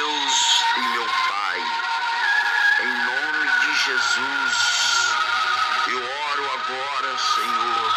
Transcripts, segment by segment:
Deus e meu Pai, em nome de Jesus, eu oro agora, Senhor,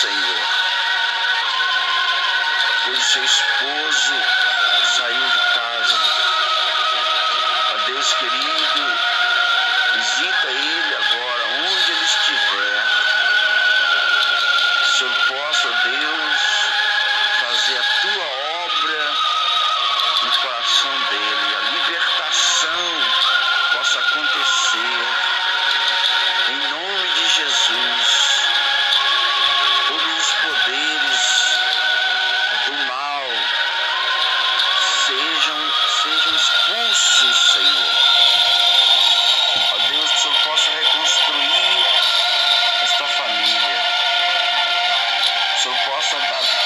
Senhor, pois o seu esposo saiu de casa. Ó Deus querido, visita ele agora, onde ele estiver. O Senhor possa, ó Deus, fazer a tua awesome.